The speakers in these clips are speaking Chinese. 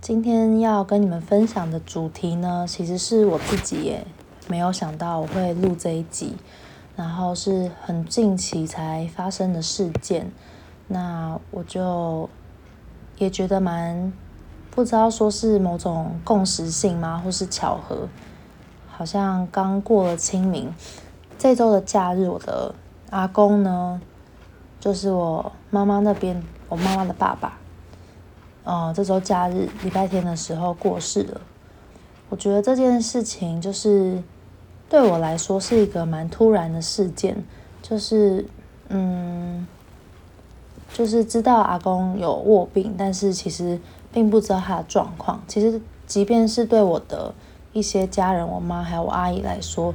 今天要跟你们分享的主题呢，其实是我自己也没有想到我会录这一集，然后是很近期才发生的事件，那我就也觉得蛮不知道说是某种共识性吗，或是巧合，好像刚过了清明，这周的假日，我的阿公呢，就是我妈妈那边，我妈妈的爸爸。呃，这周假日礼拜天的时候过世了。我觉得这件事情就是对我来说是一个蛮突然的事件，就是嗯，就是知道阿公有卧病，但是其实并不知道他的状况。其实即便是对我的一些家人，我妈还有我阿姨来说，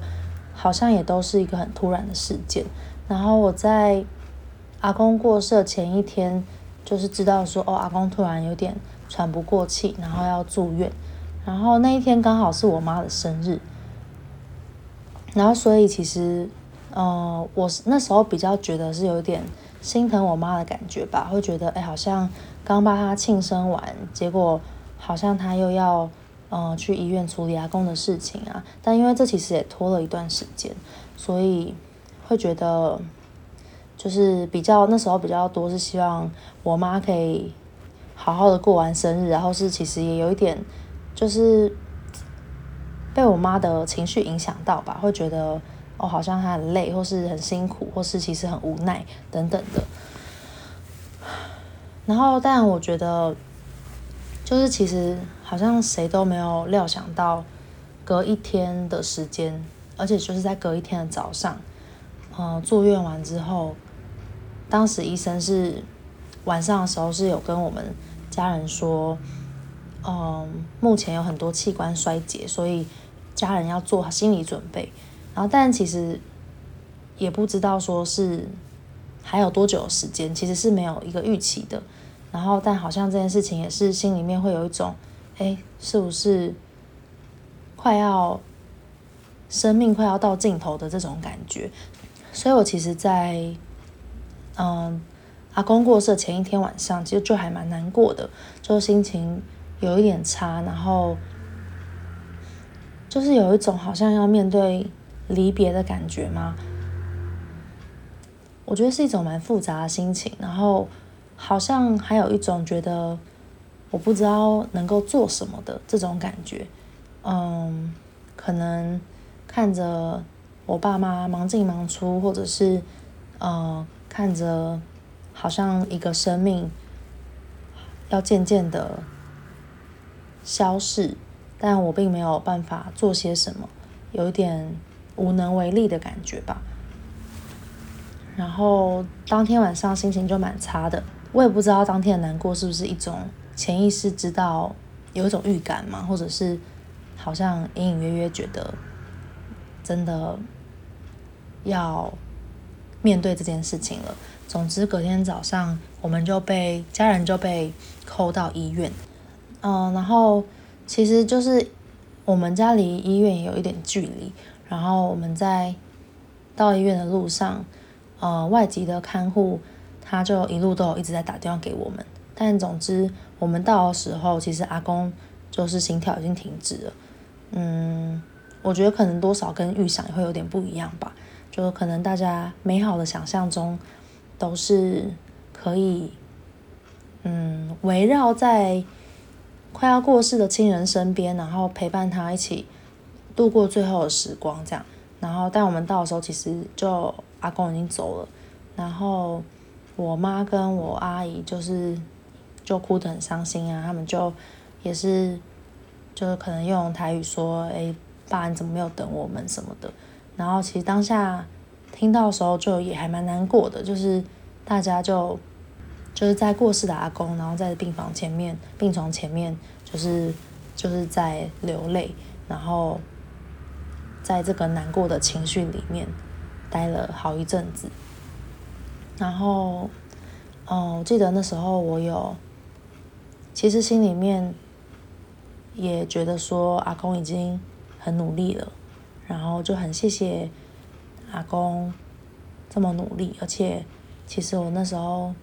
好像也都是一个很突然的事件。然后我在阿公过世前一天。就是知道说哦，阿公突然有点喘不过气，然后要住院，然后那一天刚好是我妈的生日，然后所以其实，呃，我那时候比较觉得是有点心疼我妈的感觉吧，会觉得哎，好像刚帮她庆生完，结果好像她又要呃去医院处理阿公的事情啊，但因为这其实也拖了一段时间，所以会觉得。就是比较那时候比较多是希望我妈可以好好的过完生日，然后是其实也有一点就是被我妈的情绪影响到吧，会觉得哦好像她很累，或是很辛苦，或是其实很无奈等等的。然后但我觉得就是其实好像谁都没有料想到隔一天的时间，而且就是在隔一天的早上，嗯、呃，住院完之后。当时医生是晚上的时候是有跟我们家人说，嗯，目前有很多器官衰竭，所以家人要做好心理准备。然后，但其实也不知道说是还有多久时间，其实是没有一个预期的。然后，但好像这件事情也是心里面会有一种，哎，是不是快要生命快要到尽头的这种感觉？所以我其实，在嗯，阿公过世前一天晚上，其实就还蛮难过的，就心情有一点差，然后就是有一种好像要面对离别的感觉嘛。我觉得是一种蛮复杂的心情，然后好像还有一种觉得我不知道能够做什么的这种感觉。嗯，可能看着我爸妈忙进忙出，或者是嗯。看着，好像一个生命要渐渐的消逝，但我并没有办法做些什么，有一点无能为力的感觉吧。然后当天晚上心情就蛮差的，我也不知道当天的难过是不是一种潜意识知道有一种预感嘛，或者是好像隐隐约约觉得真的要。面对这件事情了。总之，隔天早上我们就被家人就被扣到医院。嗯，然后其实就是我们家离医院也有一点距离。然后我们在到医院的路上，呃，外籍的看护他就一路都有一直在打电话给我们。但总之，我们到的时候，其实阿公就是心跳已经停止了。嗯，我觉得可能多少跟预想也会有点不一样吧。就可能大家美好的想象中，都是可以，嗯，围绕在快要过世的亲人身边，然后陪伴他一起度过最后的时光，这样。然后，但我们到的时候，其实就阿公已经走了，然后我妈跟我阿姨就是就哭得很伤心啊，他们就也是就是可能用台语说：“哎，爸，你怎么没有等我们什么的？”然后其实当下听到的时候就也还蛮难过的，就是大家就就是在过世的阿公，然后在病房前面、病床前面，就是就是在流泪，然后在这个难过的情绪里面待了好一阵子。然后，哦，我记得那时候我有，其实心里面也觉得说阿公已经很努力了，然后就很谢谢阿公这么努力，而且其实我那时候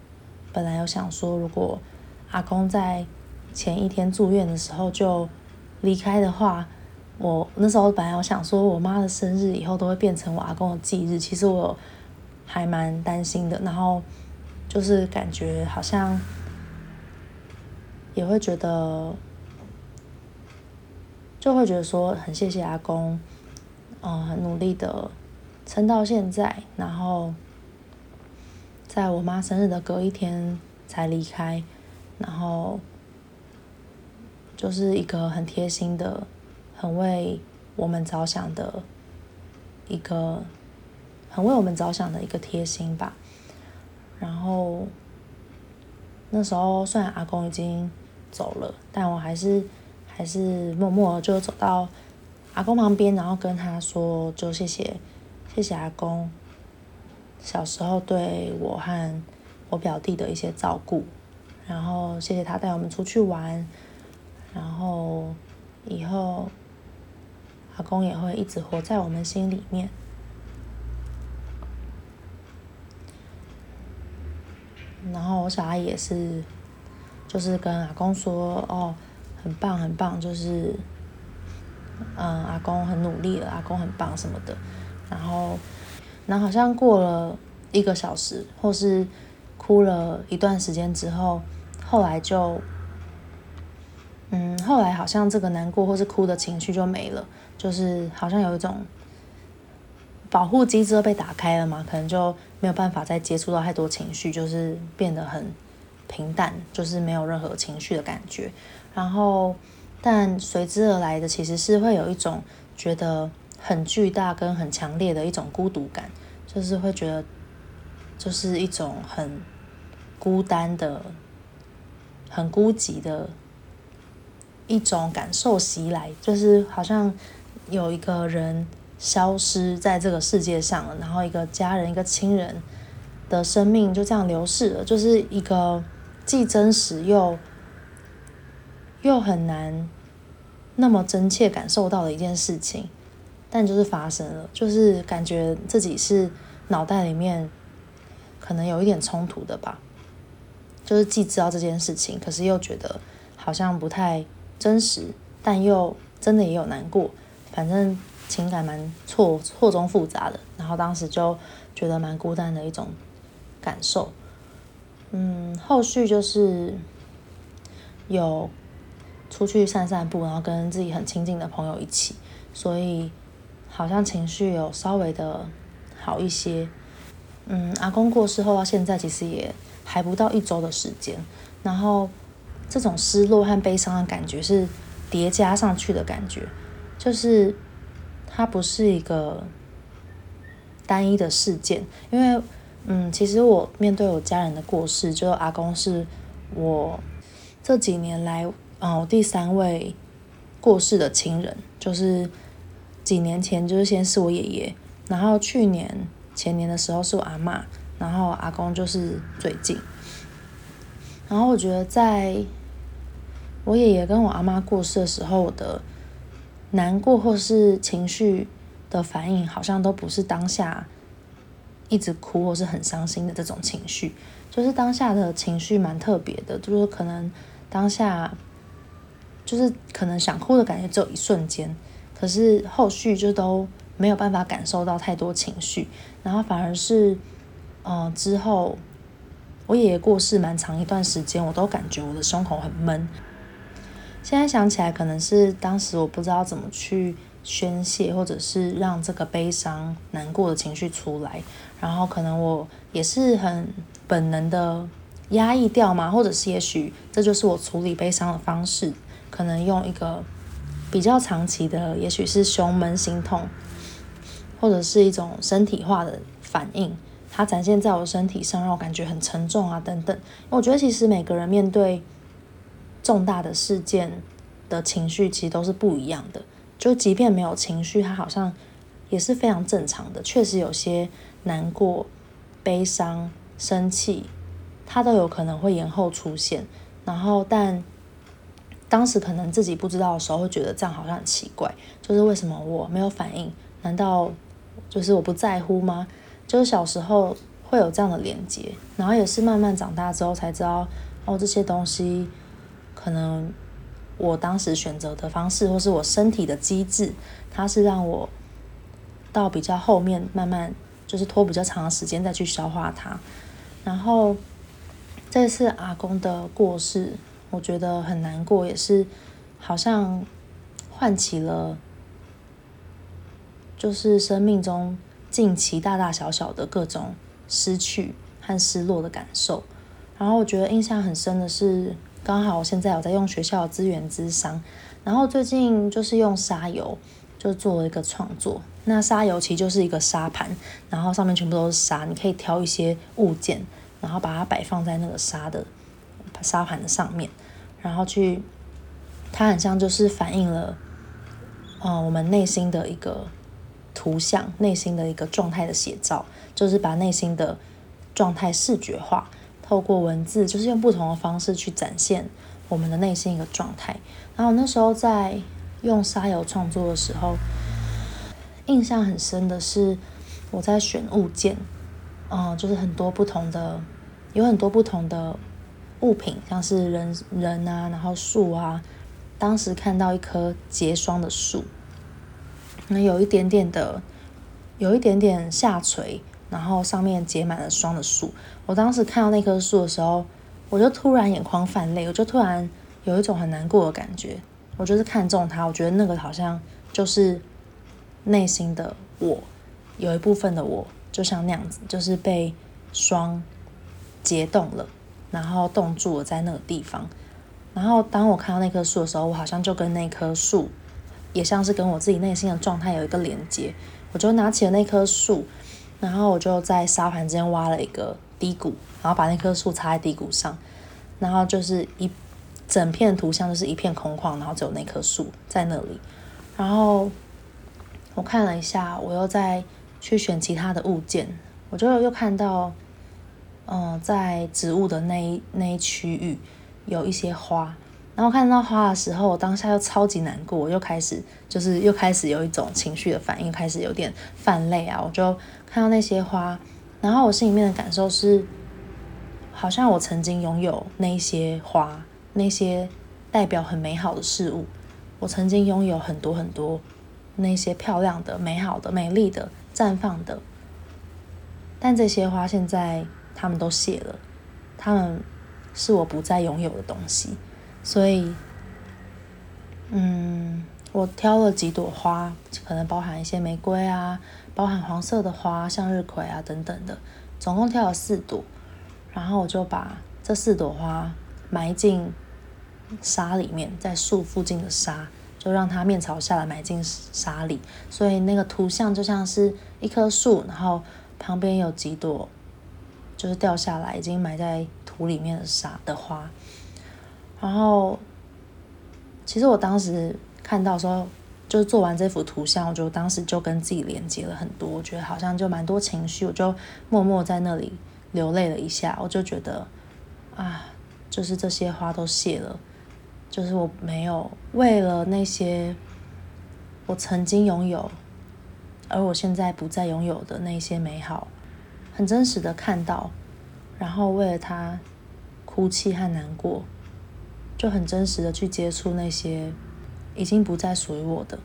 本来有想说，如果阿公在前一天住院的时候就离开的话，我那时候本来我想说，我妈的生日以后都会变成我阿公的忌日，其实我。还蛮担心的，然后就是感觉好像也会觉得，就会觉得说很谢谢阿公，嗯，很努力的撑到现在，然后在我妈生日的隔一天才离开，然后就是一个很贴心的、很为我们着想的一个。很为我们着想的一个贴心吧，然后那时候虽然阿公已经走了，但我还是还是默默就走到阿公旁边，然后跟他说，就谢谢谢谢阿公小时候对我和我表弟的一些照顾，然后谢谢他带我们出去玩，然后以后阿公也会一直活在我们心里面。然后我小孩也是，就是跟阿公说哦，很棒很棒，就是，嗯，阿公很努力了，阿公很棒什么的。然后，然后好像过了一个小时，或是哭了一段时间之后，后来就，嗯，后来好像这个难过或是哭的情绪就没了，就是好像有一种。保护机制被打开了嘛，可能就没有办法再接触到太多情绪，就是变得很平淡，就是没有任何情绪的感觉。然后，但随之而来的其实是会有一种觉得很巨大跟很强烈的一种孤独感，就是会觉得就是一种很孤单的、很孤寂的一种感受袭来，就是好像有一个人。消失在这个世界上了，然后一个家人、一个亲人的生命就这样流逝了，就是一个既真实又又很难那么真切感受到的一件事情，但就是发生了，就是感觉自己是脑袋里面可能有一点冲突的吧，就是既知道这件事情，可是又觉得好像不太真实，但又真的也有难过，反正。情感蛮错错综复杂的，然后当时就觉得蛮孤单的一种感受。嗯，后续就是有出去散散步，然后跟自己很亲近的朋友一起，所以好像情绪有稍微的好一些。嗯，阿公过世后到现在其实也还不到一周的时间，然后这种失落和悲伤的感觉是叠加上去的感觉，就是。它不是一个单一的事件，因为，嗯，其实我面对我家人的过世，就阿公是我这几年来，嗯，我第三位过世的亲人，就是几年前就是先是我爷爷，然后去年前年的时候是我阿嬷，然后阿公就是最近，然后我觉得在我爷爷跟我阿妈过世的时候，我的。难过或是情绪的反应，好像都不是当下一直哭或是很伤心的这种情绪，就是当下的情绪蛮特别的，就是可能当下就是可能想哭的感觉只有一瞬间，可是后续就都没有办法感受到太多情绪，然后反而是嗯、呃、之后我爷爷过世蛮长一段时间，我都感觉我的胸口很闷。现在想起来，可能是当时我不知道怎么去宣泄，或者是让这个悲伤、难过的情绪出来，然后可能我也是很本能的压抑掉嘛，或者是也许这就是我处理悲伤的方式，可能用一个比较长期的，也许是胸闷、心痛，或者是一种身体化的反应，它展现在我身体上，让我感觉很沉重啊等等。我觉得其实每个人面对。重大的事件的情绪其实都是不一样的。就即便没有情绪，它好像也是非常正常的。确实有些难过、悲伤、生气，它都有可能会延后出现。然后，但当时可能自己不知道的时候，会觉得这样好像很奇怪，就是为什么我没有反应？难道就是我不在乎吗？就是小时候会有这样的连接，然后也是慢慢长大之后才知道，哦，这些东西可能我当时选择的方式，或是我身体的机制，它是让我到比较后面慢慢就是拖比较长的时间再去消化它。然后这次阿公的过世，我觉得很难过，也是好像唤起了，就是生命中。近期大大小小的各种失去和失落的感受，然后我觉得印象很深的是，刚好我现在有在用学校的资源咨商，然后最近就是用沙油就做了一个创作。那沙油其实就是一个沙盘，然后上面全部都是沙，你可以挑一些物件，然后把它摆放在那个沙的沙盘的上面，然后去，它很像就是反映了，呃，我们内心的一个。图像内心的一个状态的写照，就是把内心的状态视觉化，透过文字，就是用不同的方式去展现我们的内心一个状态。然后那时候在用沙游创作的时候，印象很深的是我在选物件，嗯，就是很多不同的，有很多不同的物品，像是人人啊，然后树啊，当时看到一棵结霜的树。那有一点点的，有一点点下垂，然后上面结满了霜的树。我当时看到那棵树的时候，我就突然眼眶泛泪，我就突然有一种很难过的感觉。我就是看中它，我觉得那个好像就是内心的我，有一部分的我，就像那样子，就是被霜结冻了，然后冻住了在那个地方。然后当我看到那棵树的时候，我好像就跟那棵树。也像是跟我自己内心的状态有一个连接，我就拿起了那棵树，然后我就在沙盘间挖了一个低谷，然后把那棵树插在低谷上，然后就是一整片图像就是一片空旷，然后只有那棵树在那里。然后我看了一下，我又再去选其他的物件，我就又看到，嗯、在植物的那一那一区域有一些花。然后看到花的时候，我当下又超级难过，我又开始就是又开始有一种情绪的反应，开始有点泛泪啊。我就看到那些花，然后我心里面的感受是，好像我曾经拥有那些花，那些代表很美好的事物。我曾经拥有很多很多那些漂亮的、美好的、美丽的、绽放的，但这些花现在他们都谢了，他们是我不再拥有的东西。所以，嗯，我挑了几朵花，可能包含一些玫瑰啊，包含黄色的花，向日葵啊等等的，总共挑了四朵。然后我就把这四朵花埋进沙里面，在树附近的沙，就让它面朝下来埋进沙里。所以那个图像就像是一棵树，然后旁边有几朵就是掉下来已经埋在土里面的沙的花。然后，其实我当时看到说，就是做完这幅图像，我就当时就跟自己连接了很多，我觉得好像就蛮多情绪，我就默默在那里流泪了一下。我就觉得，啊，就是这些花都谢了，就是我没有为了那些我曾经拥有，而我现在不再拥有的那些美好，很真实的看到，然后为了他哭泣和难过。就很真实的去接触那些已经不再属于我的，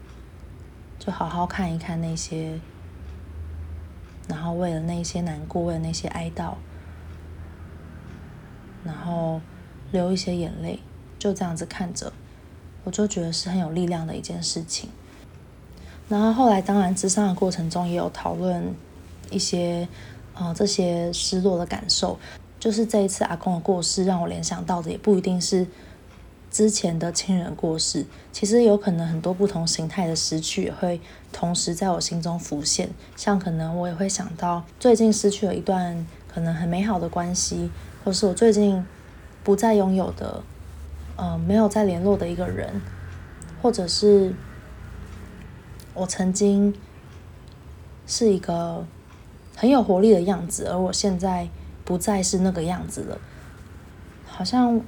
就好好看一看那些，然后为了那些难过，为了那些哀悼，然后流一些眼泪，就这样子看着，我就觉得是很有力量的一件事情。然后后来当然咨商的过程中也有讨论一些，呃，这些失落的感受，就是这一次阿公的过世让我联想到的也不一定是。之前的亲人过世，其实有可能很多不同形态的失去也会同时在我心中浮现。像可能我也会想到最近失去了一段可能很美好的关系，或是我最近不再拥有的，呃，没有再联络的一个人，或者是我曾经是一个很有活力的样子，而我现在不再是那个样子了，好像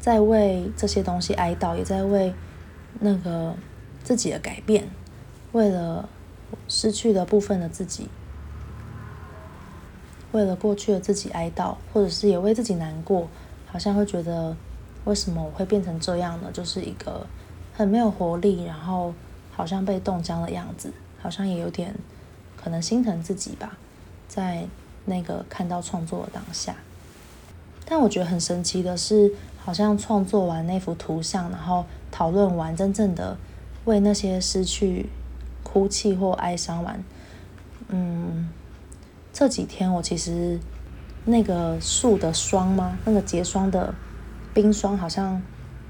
在为这些东西哀悼，也在为那个自己的改变，为了失去的部分的自己。为了过去的自己哀悼，或者是也为自己难过，好像会觉得为什么我会变成这样呢？就是一个很没有活力，然后好像被冻僵的样子，好像也有点可能心疼自己吧，在那个看到创作的当下。但我觉得很神奇的是，好像创作完那幅图像，然后讨论完，真正的为那些失去哭泣或哀伤完，嗯。这几天我其实那个树的霜吗？那个结霜的冰霜好像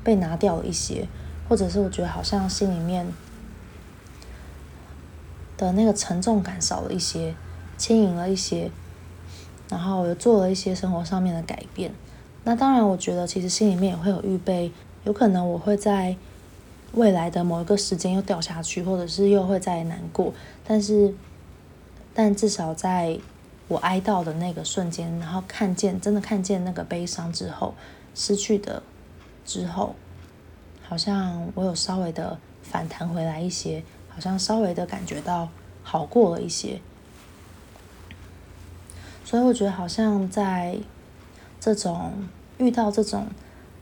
被拿掉了一些，或者是我觉得好像心里面的那个沉重感少了一些，轻盈了一些，然后又做了一些生活上面的改变。那当然，我觉得其实心里面也会有预备，有可能我会在未来的某一个时间又掉下去，或者是又会再难过，但是，但至少在。我哀悼的那个瞬间，然后看见，真的看见那个悲伤之后，失去的之后，好像我有稍微的反弹回来一些，好像稍微的感觉到好过了一些。所以我觉得，好像在这种遇到这种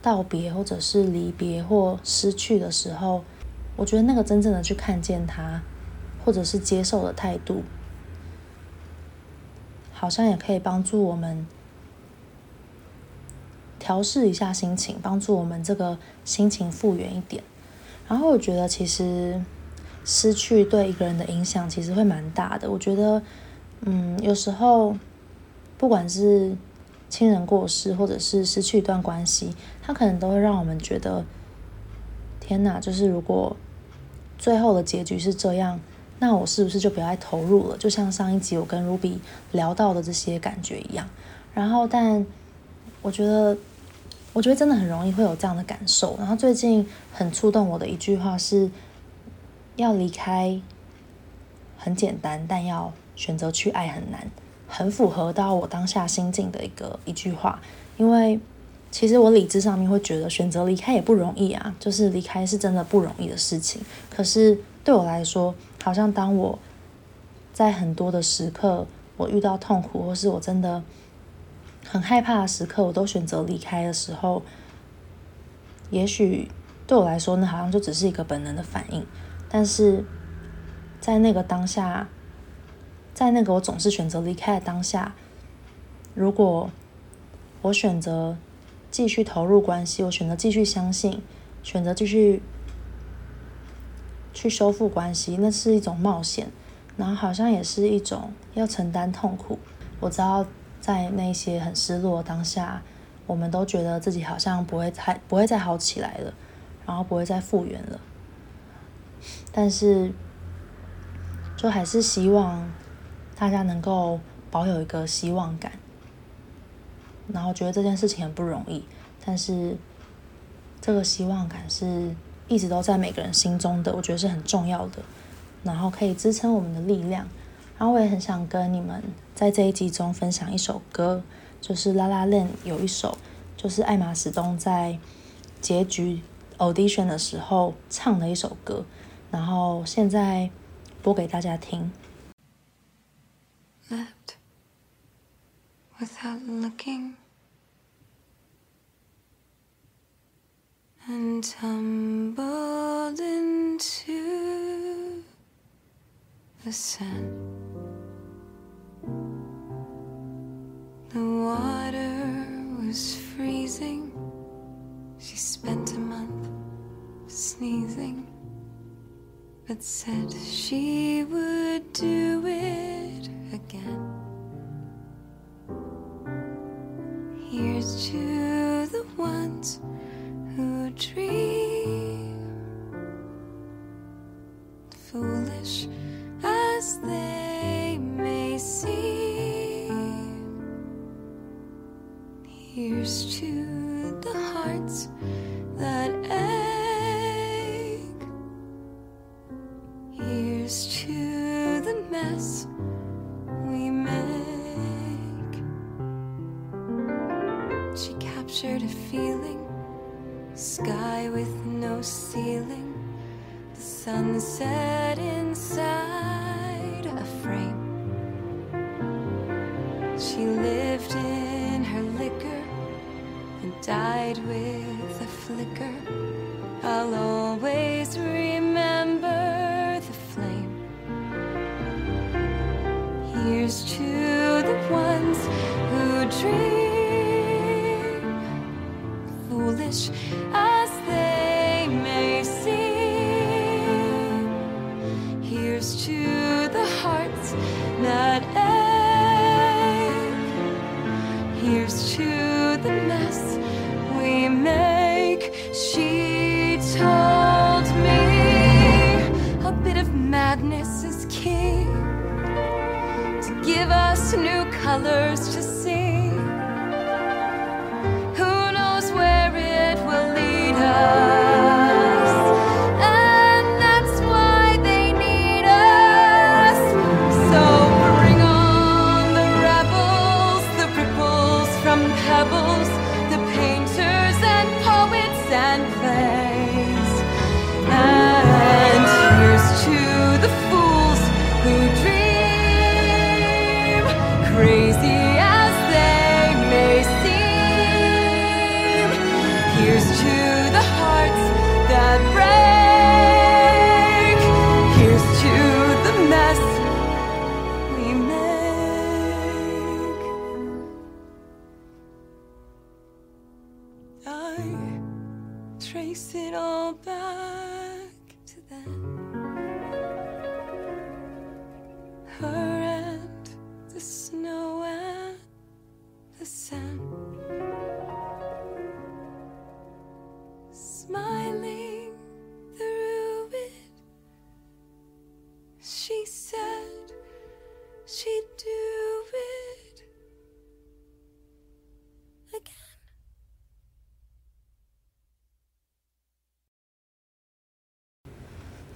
道别，或者是离别或失去的时候，我觉得那个真正的去看见它，或者是接受的态度。好像也可以帮助我们调试一下心情，帮助我们这个心情复原一点。然后我觉得，其实失去对一个人的影响其实会蛮大的。我觉得，嗯，有时候不管是亲人过世，或者是失去一段关系，它可能都会让我们觉得，天哪！就是如果最后的结局是这样。那我是不是就不要再投入了？就像上一集我跟 Ruby 聊到的这些感觉一样。然后，但我觉得，我觉得真的很容易会有这样的感受。然后最近很触动我的一句话是：要离开很简单，但要选择去爱很难。很符合到我当下心境的一个一句话。因为其实我理智上面会觉得选择离开也不容易啊，就是离开是真的不容易的事情。可是对我来说，好像当我在很多的时刻，我遇到痛苦，或是我真的很害怕的时刻，我都选择离开的时候，也许对我来说呢，好像就只是一个本能的反应。但是在那个当下，在那个我总是选择离开的当下，如果我选择继续投入关系，我选择继续相信，选择继续。去修复关系，那是一种冒险，然后好像也是一种要承担痛苦。我知道，在那些很失落当下，我们都觉得自己好像不会再不会再好起来了，然后不会再复原了。但是，就还是希望大家能够保有一个希望感，然后觉得这件事情很不容易，但是这个希望感是。一直都在每个人心中的，我觉得是很重要的，然后可以支撑我们的力量。然后我也很想跟你们在这一集中分享一首歌，就是拉拉链有一首，就是艾玛史东在结局 audition 的时候唱的一首歌，然后现在播给大家听。Left without looking. And tumbled into the sun. The water was freezing. She spent a month sneezing, but said she would do it again. Here's to the ones who dream, foolish as they may seem. Here's to the hearts that ache. Here's to the mess. Captured a feeling, sky with no ceiling, the sunset new colors that breath.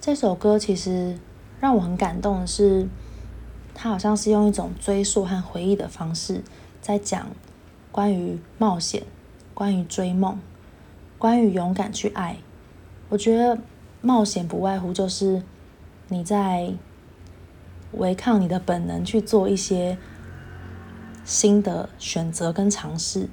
这首歌其实让我很感动的是，它好像是用一种追溯和回忆的方式，在讲关于冒险、关于追梦、关于勇敢去爱。我觉得冒险不外乎就是你在违抗你的本能去做一些新的选择跟尝试。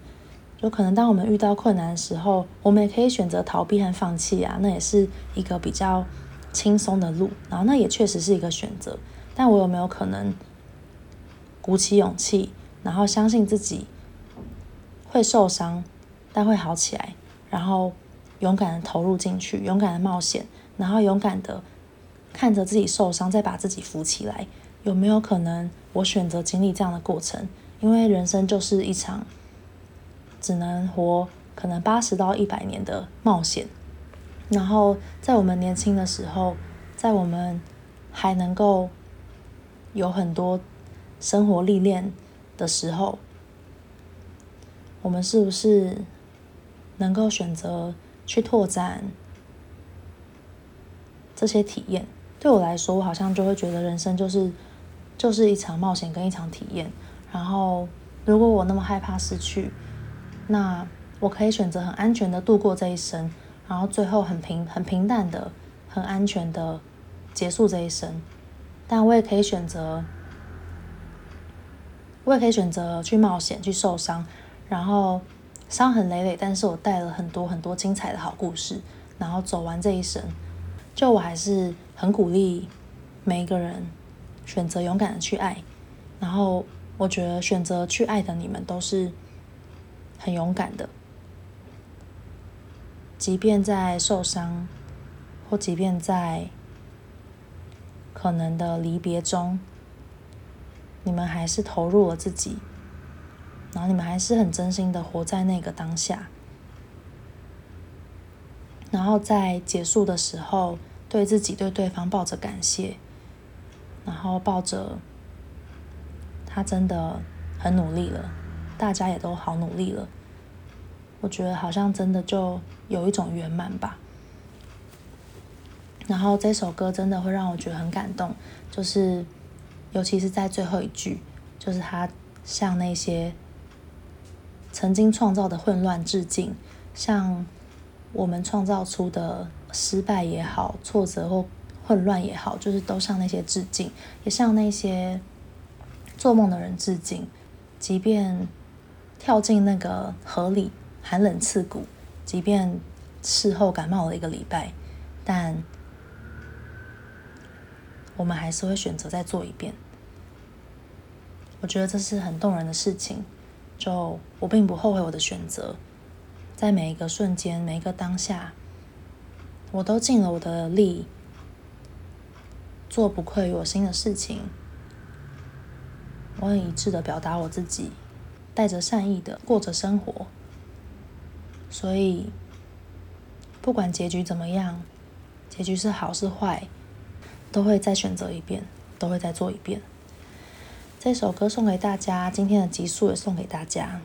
就可能当我们遇到困难的时候，我们也可以选择逃避和放弃啊，那也是一个比较轻松的路，然后那也确实是一个选择，但我有没有可能鼓起勇气，然后相信自己会受伤，但会好起来，然后勇敢的投入进去，勇敢的冒险，然后勇敢的看着自己受伤，再把自己扶起来，有没有可能我选择经历这样的过程？因为人生就是一场只能活可能八十到一百年的冒险。然后，在我们年轻的时候，在我们还能够有很多生活历练的时候，我们是不是能够选择去拓展这些体验？对我来说，我好像就会觉得人生就是就是一场冒险跟一场体验。然后，如果我那么害怕失去，那我可以选择很安全的度过这一生。然后最后很平很平淡的、很安全的结束这一生，但我也可以选择，我也可以选择去冒险、去受伤，然后伤痕累累，但是我带了很多很多精彩的好故事，然后走完这一生。就我还是很鼓励每一个人选择勇敢的去爱，然后我觉得选择去爱的你们都是很勇敢的。即便在受伤，或即便在可能的离别中，你们还是投入了自己，然后你们还是很真心的活在那个当下，然后在结束的时候，对自己对对方抱着感谢，然后抱着他真的很努力了，大家也都好努力了。我觉得好像真的就有一种圆满吧。然后这首歌真的会让我觉得很感动，就是尤其是在最后一句，就是他向那些曾经创造的混乱致敬，向我们创造出的失败也好、挫折或混乱也好，就是都向那些致敬，也向那些做梦的人致敬。即便跳进那个河里寒冷刺骨，即便事后感冒了一个礼拜，但我们还是会选择再做一遍。我觉得这是很动人的事情。就我并不后悔我的选择，在每一个瞬间、每一个当下，我都尽了我的力，做不愧于我心的事情。我很一致的表达我自己，带着善意的过着生活。所以，不管结局怎么样，结局是好是坏，都会再选择一遍，都会再做一遍。这首歌送给大家，今天的集数也送给大家。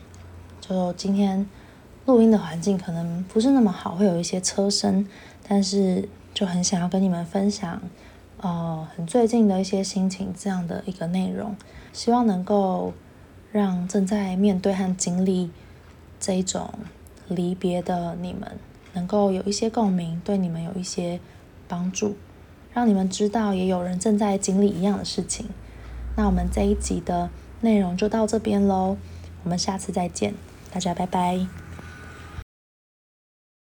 就今天录音的环境可能不是那么好，会有一些车声，但是就很想要跟你们分享，呃，很最近的一些心情这样的一个内容，希望能够让正在面对和经历这一种离别的你们，能够有一些共鸣，对你们有一些帮助，让你们知道也有人正在经历一样的事情。那我们这一集的内容就到这边喽，我们下次再见，大家拜拜。